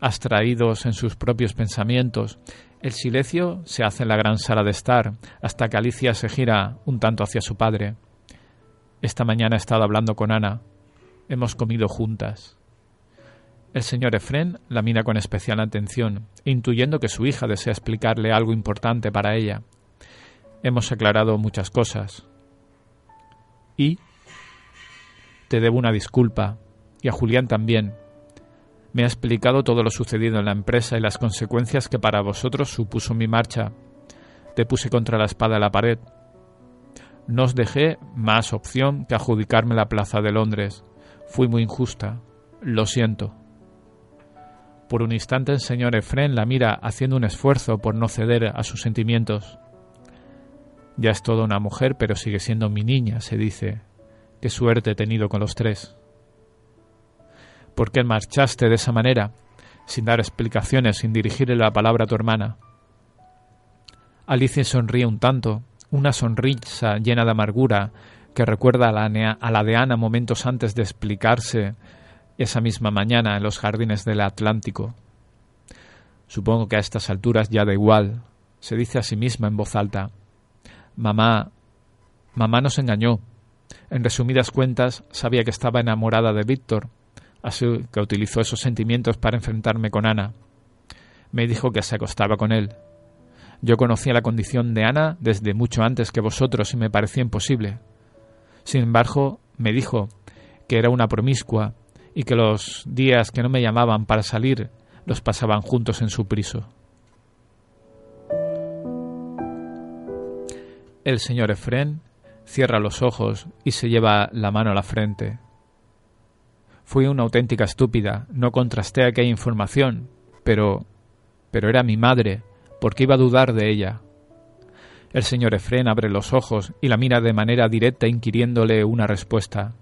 Abstraídos en sus propios pensamientos, el silencio se hace en la gran sala de estar, hasta que Alicia se gira un tanto hacia su padre. Esta mañana he estado hablando con Ana. Hemos comido juntas. El señor Efren la mira con especial atención, intuyendo que su hija desea explicarle algo importante para ella. Hemos aclarado muchas cosas. Y te debo una disculpa, y a Julián también. Me ha explicado todo lo sucedido en la empresa y las consecuencias que para vosotros supuso mi marcha. Te puse contra la espada de la pared. No os dejé más opción que adjudicarme la plaza de Londres. Fui muy injusta. Lo siento. Por un instante el señor Efren la mira haciendo un esfuerzo por no ceder a sus sentimientos. Ya es toda una mujer, pero sigue siendo mi niña, se dice. Qué suerte he tenido con los tres. ¿Por qué marchaste de esa manera, sin dar explicaciones, sin dirigirle la palabra a tu hermana? Alicia sonríe un tanto, una sonrisa llena de amargura que recuerda a la, a la de Ana momentos antes de explicarse esa misma mañana en los jardines del Atlántico. Supongo que a estas alturas ya da igual, se dice a sí misma en voz alta. Mamá, mamá nos engañó. En resumidas cuentas, sabía que estaba enamorada de Víctor, así que utilizó esos sentimientos para enfrentarme con Ana. Me dijo que se acostaba con él. Yo conocía la condición de Ana desde mucho antes que vosotros y me parecía imposible. Sin embargo, me dijo que era una promiscua y que los días que no me llamaban para salir los pasaban juntos en su priso. El señor Efren cierra los ojos y se lleva la mano a la frente. Fui una auténtica estúpida, no contrasté aquella información, pero... pero era mi madre, ¿por qué iba a dudar de ella? El señor Efren abre los ojos y la mira de manera directa inquiriéndole una respuesta.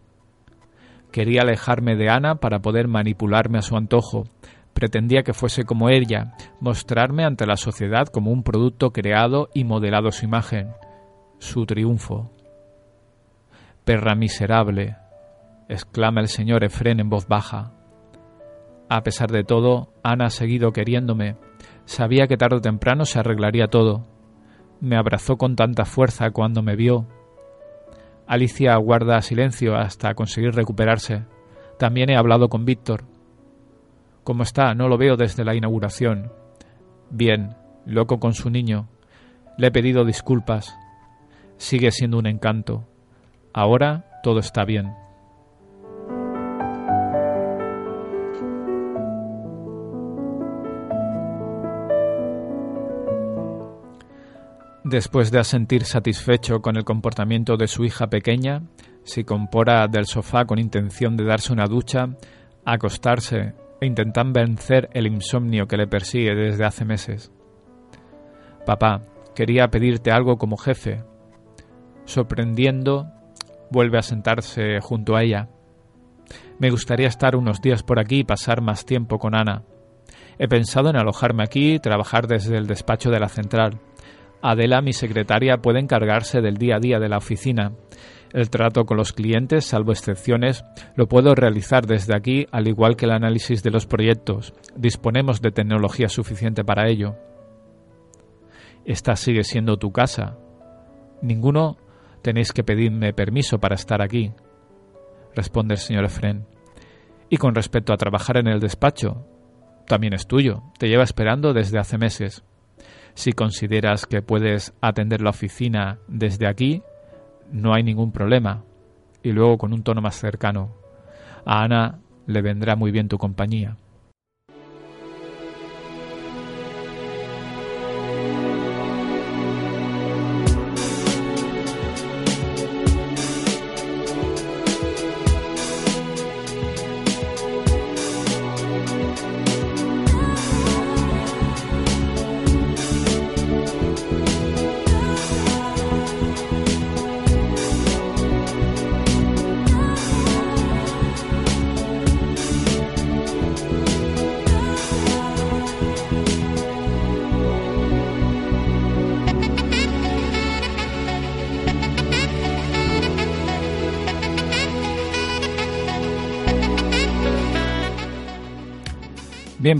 Quería alejarme de Ana para poder manipularme a su antojo. Pretendía que fuese como ella, mostrarme ante la sociedad como un producto creado y modelado su imagen. Su triunfo. Perra miserable, exclama el señor Efren en voz baja. A pesar de todo, Ana ha seguido queriéndome. Sabía que tarde o temprano se arreglaría todo. Me abrazó con tanta fuerza cuando me vio. Alicia guarda silencio hasta conseguir recuperarse. También he hablado con Víctor. ¿Cómo está? No lo veo desde la inauguración. Bien, loco con su niño. Le he pedido disculpas. Sigue siendo un encanto. Ahora todo está bien. Después de asentir satisfecho con el comportamiento de su hija pequeña, se compora del sofá con intención de darse una ducha, acostarse e intentar vencer el insomnio que le persigue desde hace meses. Papá, quería pedirte algo como jefe. Sorprendiendo, vuelve a sentarse junto a ella. Me gustaría estar unos días por aquí y pasar más tiempo con Ana. He pensado en alojarme aquí y trabajar desde el despacho de la central. Adela, mi secretaria, puede encargarse del día a día de la oficina. El trato con los clientes, salvo excepciones, lo puedo realizar desde aquí, al igual que el análisis de los proyectos. Disponemos de tecnología suficiente para ello. Esta sigue siendo tu casa. Ninguno tenéis que pedirme permiso para estar aquí, responde el señor Efren. Y con respecto a trabajar en el despacho, también es tuyo. Te lleva esperando desde hace meses. Si consideras que puedes atender la oficina desde aquí, no hay ningún problema. Y luego con un tono más cercano. A Ana le vendrá muy bien tu compañía.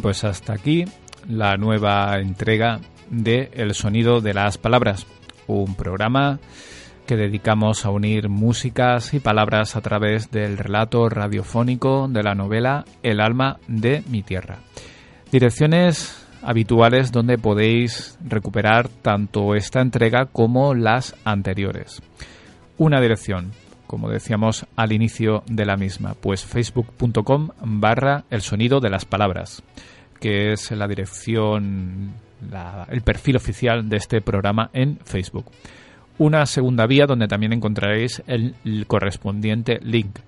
Pues hasta aquí la nueva entrega de El sonido de las palabras, un programa que dedicamos a unir músicas y palabras a través del relato radiofónico de la novela El alma de mi tierra. Direcciones habituales donde podéis recuperar tanto esta entrega como las anteriores. Una dirección como decíamos al inicio de la misma, pues facebook.com barra el sonido de las palabras, que es la dirección, el perfil oficial de este programa en Facebook. Una segunda vía donde también encontraréis el, correspondiente link,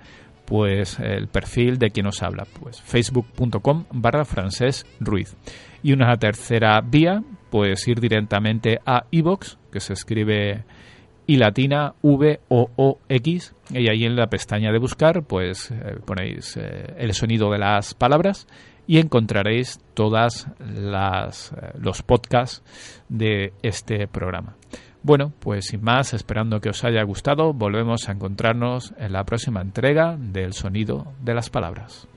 pues el perfil de quien os habla, pues facebook.com barra francés ruiz. Y una tercera vía, pues ir directamente a iVox, que se escribe y latina V O O X y ahí en la pestaña de buscar pues eh, ponéis eh, el sonido de las palabras y encontraréis todas las eh, los podcasts de este programa. Bueno, pues sin más, esperando que os haya gustado, volvemos a encontrarnos en la próxima entrega del sonido de las palabras.